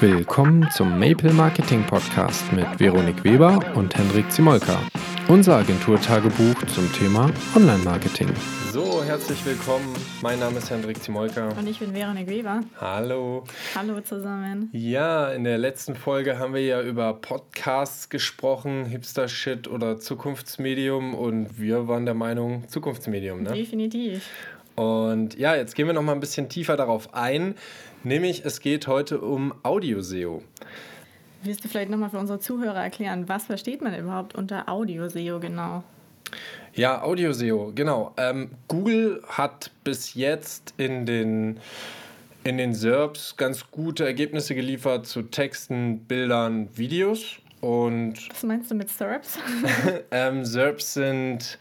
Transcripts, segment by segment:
Willkommen zum Maple Marketing Podcast mit Veronik Weber und Hendrik Zimolka. Unser Agenturtagebuch zum Thema Online-Marketing. So, herzlich willkommen. Mein Name ist Hendrik Zimolka. Und ich bin Veronik Weber. Hallo. Hallo zusammen. Ja, in der letzten Folge haben wir ja über Podcasts gesprochen, Hipster-Shit oder Zukunftsmedium und wir waren der Meinung Zukunftsmedium, ne? Definitiv. Und ja, jetzt gehen wir noch mal ein bisschen tiefer darauf ein, nämlich es geht heute um Audio-SEO. Willst du vielleicht nochmal für unsere Zuhörer erklären, was versteht man überhaupt unter Audio-SEO genau? Ja, Audio-SEO, genau. Ähm, Google hat bis jetzt in den, in den SERPs ganz gute Ergebnisse geliefert zu Texten, Bildern, Videos. Und Was meinst du mit SERPs? ähm, SERPs sind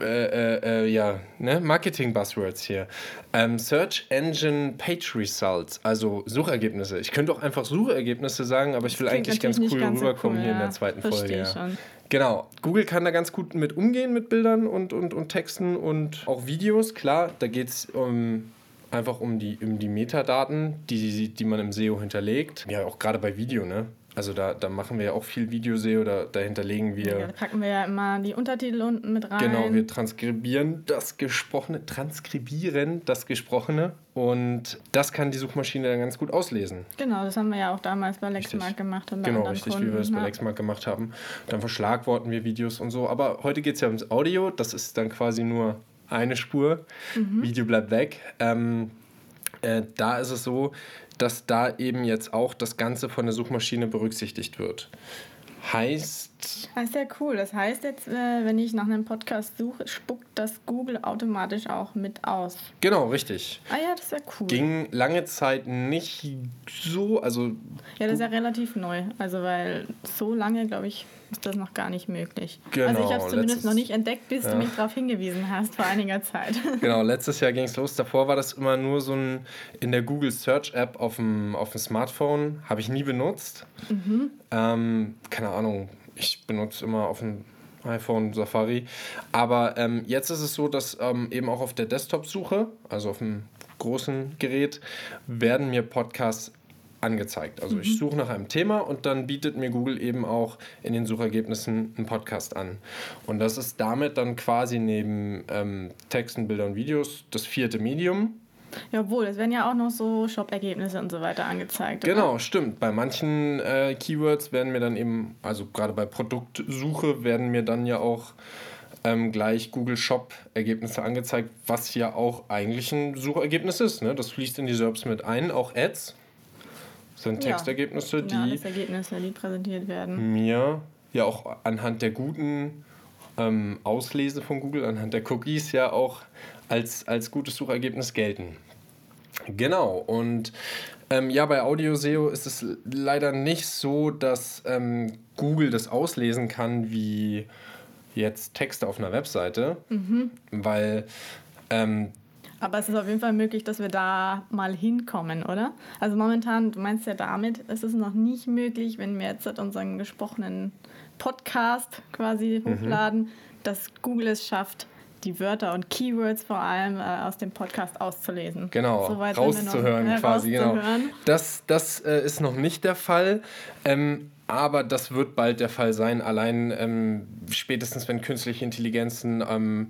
äh, äh, äh, ja, ne? Marketing-Buzzwords hier. Ähm, Search Engine Page Results, also Suchergebnisse. Ich könnte auch einfach Suchergebnisse sagen, aber ich will eigentlich ganz cool ganz rüberkommen cool, hier ja. in der zweiten Folge. Ja. Schon. Genau. Google kann da ganz gut mit umgehen mit Bildern und, und, und Texten und auch Videos. Klar, da geht es um einfach um die, um die Metadaten, die, die man im SEO hinterlegt. Ja, auch gerade bei Video, ne? Also da, da machen wir ja auch viel Videoseo, da, da hinterlegen wir. Ja, da packen wir ja immer die Untertitel unten mit rein. Genau, wir transkribieren das Gesprochene, transkribieren das Gesprochene und das kann die Suchmaschine dann ganz gut auslesen. Genau, das haben wir ja auch damals bei Lexmark gemacht. Und bei genau, richtig, Kunden, wie wir es bei Lexmark gemacht haben. Dann verschlagworten wir Videos und so. Aber heute geht es ja ums Audio, das ist dann quasi nur eine Spur. Mhm. Video bleibt weg. Ähm, äh, da ist es so, dass da eben jetzt auch das Ganze von der Suchmaschine berücksichtigt wird. Heißt. Das ist ja cool. Das heißt jetzt, äh, wenn ich nach einem Podcast suche, spuckt das Google automatisch auch mit aus. Genau, richtig. Ah ja, das ist ja cool. Ging lange Zeit nicht so, also. Ja, das ist ja relativ neu. Also, weil so lange, glaube ich, ist das noch gar nicht möglich. Genau, also ich habe es zumindest noch nicht entdeckt, bis ja. du mich darauf hingewiesen hast vor einiger Zeit. Genau, letztes Jahr ging es los. Davor war das immer nur so ein in der Google Search App auf dem, auf dem Smartphone. Habe ich nie benutzt. Mhm. Ähm, keine Ahnung, ich benutze immer auf dem iPhone Safari. Aber ähm, jetzt ist es so, dass ähm, eben auch auf der Desktop-Suche, also auf dem großen Gerät, werden mir Podcasts angezeigt. Also mhm. ich suche nach einem Thema und dann bietet mir Google eben auch in den Suchergebnissen einen Podcast an. Und das ist damit dann quasi neben ähm, Texten, Bildern, Videos das vierte Medium. Jawohl, es werden ja auch noch so Shop-Ergebnisse und so weiter angezeigt. Oder? Genau, stimmt. Bei manchen äh, Keywords werden mir dann eben, also gerade bei Produktsuche werden mir dann ja auch ähm, gleich Google Shop-Ergebnisse angezeigt, was ja auch eigentlich ein Suchergebnis ist. Ne? Das fließt in die SERPs mit ein, auch Ads sind Textergebnisse, die, ja, Ergebnisse, die präsentiert werden. mir ja auch anhand der guten ähm, Auslese von Google, anhand der Cookies ja auch als, als gutes Suchergebnis gelten. Genau, und ähm, ja, bei Audio SEO ist es leider nicht so, dass ähm, Google das auslesen kann wie jetzt Texte auf einer Webseite, mhm. weil ähm, aber es ist auf jeden Fall möglich, dass wir da mal hinkommen, oder? Also momentan, du meinst ja damit, es ist noch nicht möglich, wenn wir jetzt unseren gesprochenen Podcast quasi mhm. hochladen, dass Google es schafft, die Wörter und Keywords vor allem äh, aus dem Podcast auszulesen. Genau, Soweit rauszuhören noch, äh, quasi. Genau. Das, das äh, ist noch nicht der Fall. Ähm, aber das wird bald der Fall sein, allein ähm, spätestens wenn künstliche Intelligenzen ähm,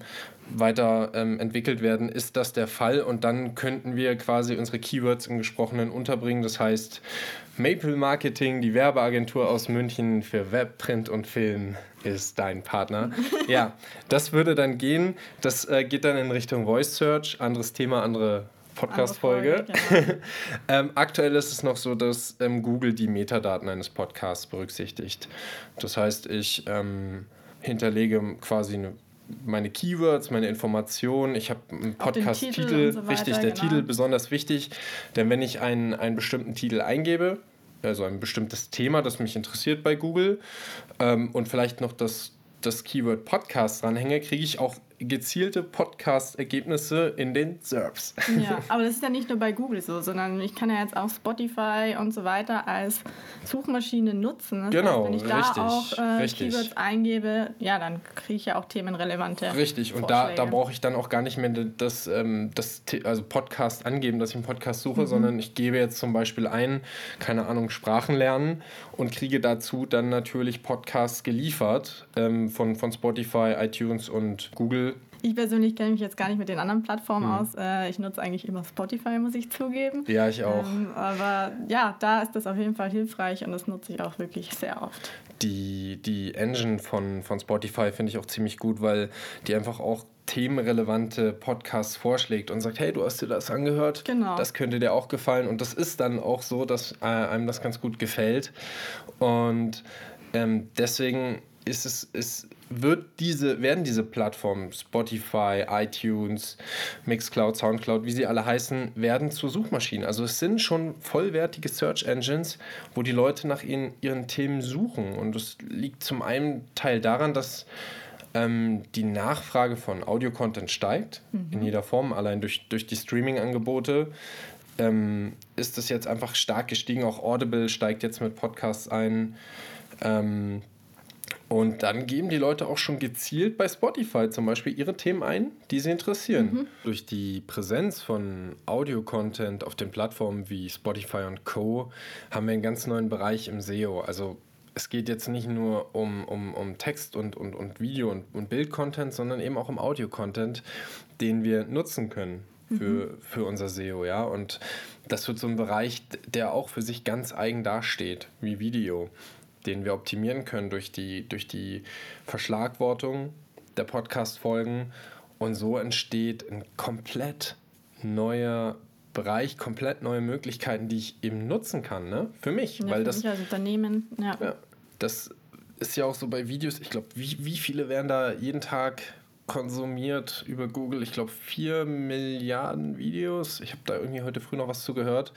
weiter ähm, entwickelt werden, ist das der Fall und dann könnten wir quasi unsere Keywords im Gesprochenen unterbringen. Das heißt, Maple Marketing, die Werbeagentur aus München für Web, Print und Film ist dein Partner. ja, das würde dann gehen. Das äh, geht dann in Richtung Voice Search, anderes Thema, andere Podcast-Folge. Genau. ähm, aktuell ist es noch so, dass ähm, Google die Metadaten eines Podcasts berücksichtigt. Das heißt, ich ähm, hinterlege quasi eine, meine Keywords, meine Informationen. Ich habe einen Podcast-Titel, so richtig, der genau. Titel besonders wichtig. Denn wenn ich einen, einen bestimmten Titel eingebe, also ein bestimmtes Thema, das mich interessiert bei Google, ähm, und vielleicht noch das, das Keyword Podcast dranhänge, kriege ich auch gezielte Podcast-Ergebnisse in den SERPs. Ja, aber das ist ja nicht nur bei Google so, sondern ich kann ja jetzt auch Spotify und so weiter als Suchmaschine nutzen. Das genau, heißt, wenn ich da richtig, auch äh, Keywords eingebe, ja, dann kriege ich ja auch themenrelevante. Richtig, und da, da brauche ich dann auch gar nicht mehr das, ähm, das also Podcast angeben, dass ich einen Podcast suche, mhm. sondern ich gebe jetzt zum Beispiel ein, keine Ahnung, Sprachen lernen und kriege dazu dann natürlich Podcasts geliefert ähm, von, von Spotify, iTunes und Google. Ich persönlich kenne mich jetzt gar nicht mit den anderen Plattformen hm. aus. Äh, ich nutze eigentlich immer Spotify, muss ich zugeben. Ja, ich auch. Ähm, aber ja, da ist das auf jeden Fall hilfreich und das nutze ich auch wirklich sehr oft. Die, die Engine von, von Spotify finde ich auch ziemlich gut, weil die einfach auch themenrelevante Podcasts vorschlägt und sagt, hey, du hast dir das angehört, genau. das könnte dir auch gefallen. Und das ist dann auch so, dass äh, einem das ganz gut gefällt. Und ähm, deswegen ist es, es wird diese, werden diese Plattformen, Spotify, iTunes, Mixcloud, Soundcloud, wie sie alle heißen, werden zu Suchmaschinen. Also es sind schon vollwertige Search Engines, wo die Leute nach ihren, ihren Themen suchen. Und das liegt zum einen Teil daran, dass ähm, die Nachfrage von Audio-Content steigt, mhm. in jeder Form, allein durch, durch die Streaming-Angebote. Ähm, ist das jetzt einfach stark gestiegen. Auch Audible steigt jetzt mit Podcasts ein. Ähm, und dann geben die Leute auch schon gezielt bei Spotify zum Beispiel ihre Themen ein, die sie interessieren. Mhm. Durch die Präsenz von Audio-Content auf den Plattformen wie Spotify und Co. haben wir einen ganz neuen Bereich im SEO. Also es geht jetzt nicht nur um, um, um Text und, und, und Video und, und Bild-Content, sondern eben auch um Audio-Content, den wir nutzen können für, mhm. für unser SEO. Ja? Und das wird so ein Bereich, der auch für sich ganz eigen dasteht, wie Video, den wir optimieren können durch die, durch die Verschlagwortung der Podcast-Folgen. Und so entsteht ein komplett neuer Bereich komplett neue Möglichkeiten, die ich eben nutzen kann, ne? Für mich. Ja, weil für das, mich als Unternehmen, ja. ja. Das ist ja auch so bei Videos, ich glaube, wie, wie viele werden da jeden Tag konsumiert über Google? Ich glaube, vier Milliarden Videos. Ich habe da irgendwie heute früh noch was zu gehört.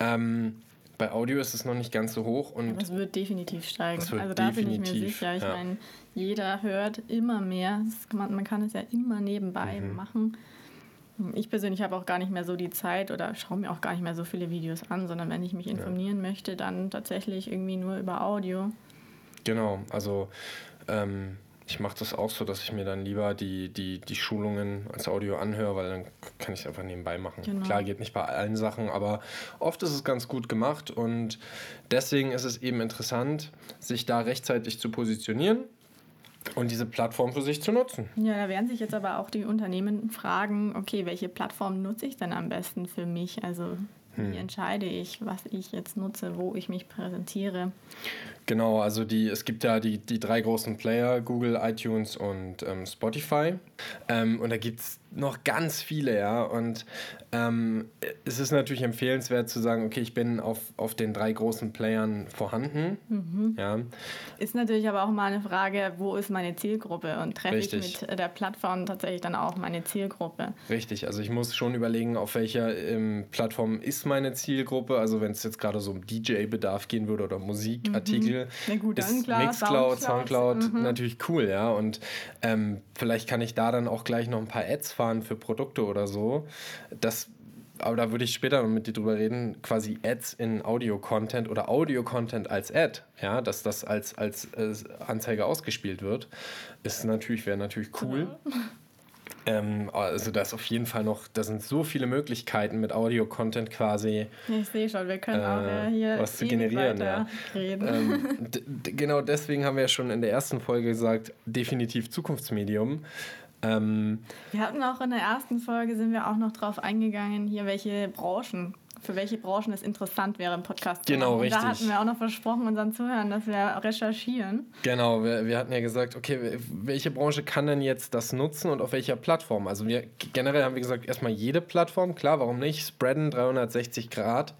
Ähm, bei Audio ist es noch nicht ganz so hoch. Und das wird definitiv steigen. Wird also da bin ich mir sicher. Ich ja. meine, jeder hört immer mehr. Man, man, kann es ja immer nebenbei mhm. machen. Ich persönlich habe auch gar nicht mehr so die Zeit oder schaue mir auch gar nicht mehr so viele Videos an, sondern wenn ich mich informieren ja. möchte, dann tatsächlich irgendwie nur über Audio. Genau, also ähm, ich mache das auch so, dass ich mir dann lieber die, die, die Schulungen als Audio anhöre, weil dann kann ich es einfach nebenbei machen. Genau. Klar, geht nicht bei allen Sachen, aber oft ist es ganz gut gemacht und deswegen ist es eben interessant, sich da rechtzeitig zu positionieren und diese Plattform für sich zu nutzen. Ja, da werden sich jetzt aber auch die Unternehmen fragen, okay, welche Plattform nutze ich denn am besten für mich? Also wie hm. entscheide ich, was ich jetzt nutze, wo ich mich präsentiere? Genau, also die, es gibt ja die, die drei großen Player, Google, iTunes und ähm, Spotify. Ähm, und da gibt es noch ganz viele, ja. Und ähm, es ist natürlich empfehlenswert zu sagen, okay, ich bin auf, auf den drei großen Playern vorhanden. Mhm. Ja. Ist natürlich aber auch mal eine Frage, wo ist meine Zielgruppe und treffe ich mit der Plattform tatsächlich dann auch meine Zielgruppe? Richtig, also ich muss schon überlegen, auf welcher ähm, Plattform ist meine Zielgruppe. Also wenn es jetzt gerade so um DJ-Bedarf gehen würde oder Musikartikel, mhm. Na gut, ist klar, Mixcloud, Soundcloud, Soundcloud mhm. natürlich cool, ja. Und ähm, vielleicht kann ich da dann auch gleich noch ein paar Ads fahren für Produkte oder so. Das aber da würde ich später noch mit dir drüber reden, quasi Ads in Audio-Content oder Audio-Content als Ad, ja, dass das als, als, als Anzeige ausgespielt wird, ist natürlich, wäre natürlich cool. Ja. Ähm, also da ist auf jeden Fall noch, da sind so viele Möglichkeiten mit Audio-Content quasi. Ich sehe schon, wir können äh, auch ja, hier was zu generieren. Ja. Ähm, genau deswegen haben wir ja schon in der ersten Folge gesagt, definitiv Zukunftsmedium. Ähm, wir hatten auch in der ersten Folge, sind wir auch noch drauf eingegangen, hier welche Branchen für welche Branchen es interessant wäre im Podcast zu genau, machen. Und richtig. da hatten wir auch noch versprochen unseren Zuhörern, dass wir recherchieren. Genau, wir, wir hatten ja gesagt, okay, welche Branche kann denn jetzt das nutzen und auf welcher Plattform? Also wir generell haben wir gesagt, erstmal jede Plattform, klar, warum nicht? Spreaden 360 Grad.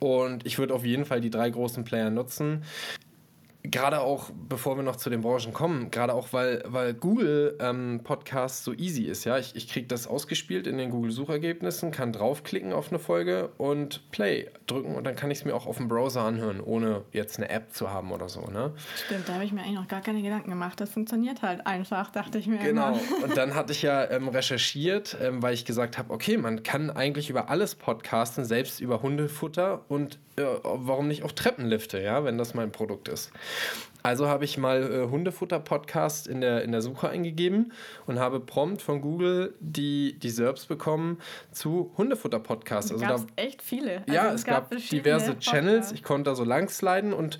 Und ich würde auf jeden Fall die drei großen Player nutzen. Gerade auch, bevor wir noch zu den Branchen kommen, gerade auch, weil, weil Google ähm, Podcast so easy ist, ja. Ich, ich kriege das ausgespielt in den Google-Suchergebnissen, kann draufklicken auf eine Folge und Play drücken und dann kann ich es mir auch auf dem Browser anhören, ohne jetzt eine App zu haben oder so, ne? Stimmt, da habe ich mir eigentlich noch gar keine Gedanken gemacht. Das funktioniert halt einfach, dachte ich mir. Genau. Immer. Und dann hatte ich ja ähm, recherchiert, ähm, weil ich gesagt habe, okay, man kann eigentlich über alles podcasten, selbst über Hundefutter und äh, warum nicht auch Treppenlifte, ja, wenn das mein Produkt ist. Also habe ich mal äh, Hundefutter-Podcast in der, in der Suche eingegeben und habe prompt von Google die, die SERPs bekommen zu Hundefutter-Podcasts. Also da echt viele. Also ja, es, es gab, gab diverse. Channels. Ich konnte da so lang sliden und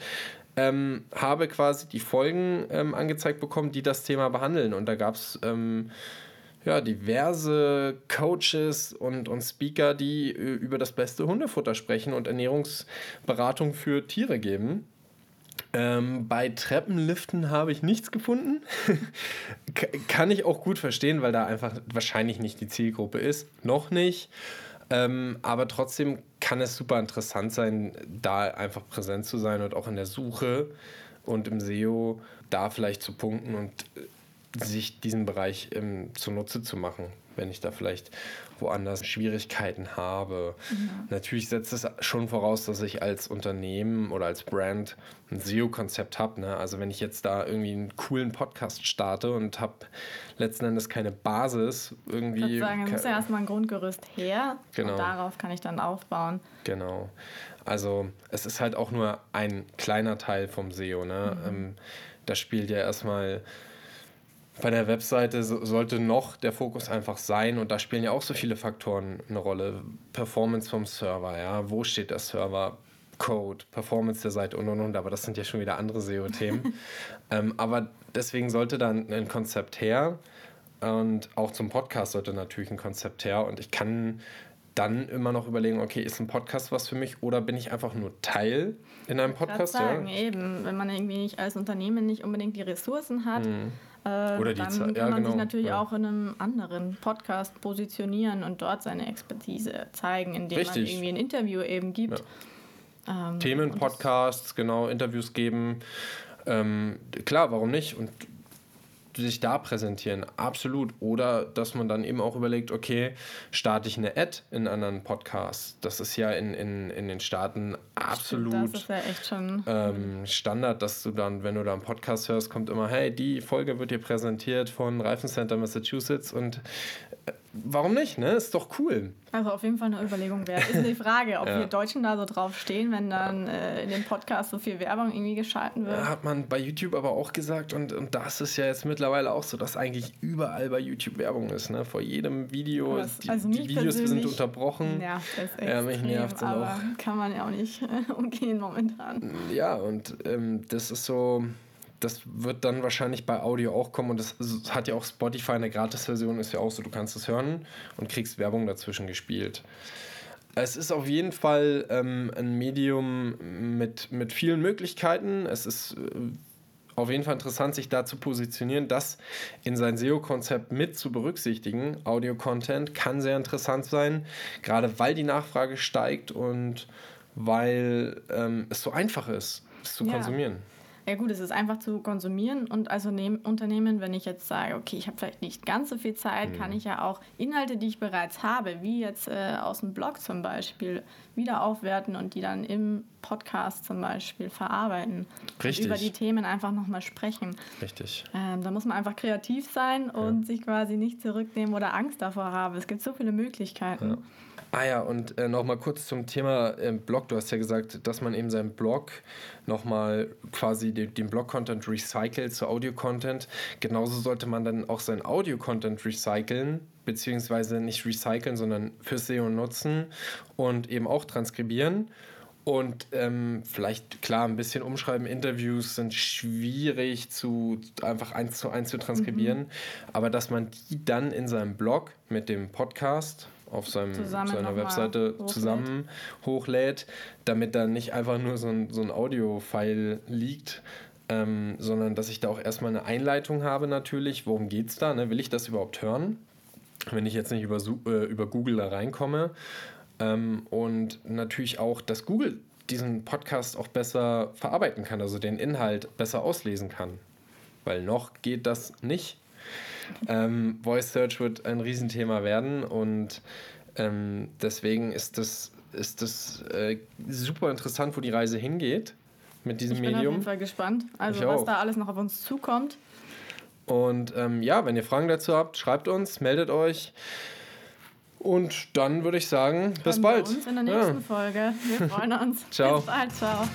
ähm, habe quasi die Folgen ähm, angezeigt bekommen, die das Thema behandeln. Und da gab es ähm, ja, diverse Coaches und, und Speaker, die äh, über das beste Hundefutter sprechen und Ernährungsberatung für Tiere geben. Ähm, bei Treppenliften habe ich nichts gefunden. Kann ich auch gut verstehen, weil da einfach wahrscheinlich nicht die Zielgruppe ist. Noch nicht. Ähm, aber trotzdem kann es super interessant sein, da einfach präsent zu sein und auch in der Suche und im SEO da vielleicht zu punkten und äh, sich diesen Bereich ähm, zunutze zu machen wenn ich da vielleicht woanders Schwierigkeiten habe. Mhm. Natürlich setzt es schon voraus, dass ich als Unternehmen oder als Brand ein SEO-Konzept habe. Ne? Also wenn ich jetzt da irgendwie einen coolen Podcast starte und habe letzten Endes keine Basis, irgendwie... Ich würde sagen, es muss ja erstmal ein Grundgerüst her genau. und darauf kann ich dann aufbauen. Genau. Also es ist halt auch nur ein kleiner Teil vom SEO. Ne? Mhm. Ähm, da spielt ja erstmal bei der Webseite sollte noch der Fokus einfach sein und da spielen ja auch so viele Faktoren eine Rolle. Performance vom Server, ja, wo steht der Server? Code, Performance der Seite und und und, aber das sind ja schon wieder andere SEO-Themen. ähm, aber deswegen sollte dann ein Konzept her und auch zum Podcast sollte natürlich ein Konzept her und ich kann dann immer noch überlegen, okay, ist ein Podcast was für mich oder bin ich einfach nur Teil in einem Podcast? Sagen, ja? eben, wenn man irgendwie nicht als Unternehmen nicht unbedingt die Ressourcen hat, mhm Oder die dann kann ja, man genau. sich natürlich ja. auch in einem anderen Podcast positionieren und dort seine Expertise zeigen, indem Richtig. man irgendwie ein Interview eben gibt. Ja. Ähm, Themen, Podcasts, genau, Interviews geben. Ähm, klar, warum nicht? Und sich da präsentieren, absolut. Oder dass man dann eben auch überlegt, okay, starte ich eine Ad in anderen Podcasts. Das ist ja in, in, in den Staaten absolut das ist ja echt schon ähm, Standard, dass du dann, wenn du da einen Podcast hörst, kommt immer, hey, die Folge wird dir präsentiert von Reifencenter Massachusetts und warum nicht, ne? Ist doch cool. Also auf jeden Fall eine Überlegung wert. Ist die Frage, ob ja. wir Deutschen da so drauf stehen, wenn dann äh, in dem Podcast so viel Werbung irgendwie geschalten wird. Hat man bei YouTube aber auch gesagt und, und das ist ja jetzt mittlerweile auch so, dass eigentlich überall bei YouTube Werbung ist, ne? Vor jedem Video, das, die, also die Videos sind unterbrochen. Nervt das extrem, ja, mich nervt aber auch. kann man ja auch nicht umgehen momentan. Ja, und ähm, das ist so das wird dann wahrscheinlich bei Audio auch kommen und das hat ja auch Spotify in der Gratis-Version ist ja auch so, du kannst es hören und kriegst Werbung dazwischen gespielt. Es ist auf jeden Fall ähm, ein Medium mit, mit vielen Möglichkeiten. Es ist äh, auf jeden Fall interessant, sich da zu positionieren, das in sein SEO-Konzept mit zu berücksichtigen. Audio-Content kann sehr interessant sein, gerade weil die Nachfrage steigt und weil ähm, es so einfach ist, es zu ja. konsumieren. Ja gut, es ist einfach zu konsumieren und als Unternehmen, wenn ich jetzt sage, okay, ich habe vielleicht nicht ganz so viel Zeit, mhm. kann ich ja auch Inhalte, die ich bereits habe, wie jetzt äh, aus dem Blog zum Beispiel, wieder aufwerten und die dann im Podcast zum Beispiel verarbeiten. Richtig. Und über die Themen einfach nochmal sprechen. Richtig. Ähm, da muss man einfach kreativ sein und ja. sich quasi nicht zurücknehmen oder Angst davor haben. Es gibt so viele Möglichkeiten. Ja. Ah ja, und äh, nochmal kurz zum Thema äh, Blog. Du hast ja gesagt, dass man eben seinen Blog nochmal quasi den, den Blog-Content recycelt zu Audio-Content. Genauso sollte man dann auch seinen Audio-Content recyceln, beziehungsweise nicht recyceln, sondern für SEO nutzen und eben auch transkribieren. Und ähm, vielleicht, klar, ein bisschen umschreiben. Interviews sind schwierig zu einfach eins zu eins zu transkribieren. Mhm. Aber dass man die dann in seinem Blog mit dem Podcast auf seinem, seiner Webseite hochlädt. zusammen hochlädt, damit dann nicht einfach nur so ein, so ein Audio-File liegt, ähm, sondern dass ich da auch erstmal eine Einleitung habe natürlich. Worum geht es da? Ne? Will ich das überhaupt hören? Wenn ich jetzt nicht über, äh, über Google da reinkomme. Ähm, und natürlich auch, dass Google diesen Podcast auch besser verarbeiten kann, also den Inhalt besser auslesen kann. Weil noch geht das nicht. Ähm, Voice Search wird ein Riesenthema werden und ähm, deswegen ist das, ist das äh, super interessant, wo die Reise hingeht mit diesem Medium. Ich bin auf jeden Fall gespannt, also ich was auch. da alles noch auf uns zukommt. Und ähm, ja, wenn ihr Fragen dazu habt, schreibt uns, meldet euch. Und dann würde ich sagen, bis bald. Wir uns in der nächsten ja. Folge. Wir freuen uns. ciao. Bis bald, ciao.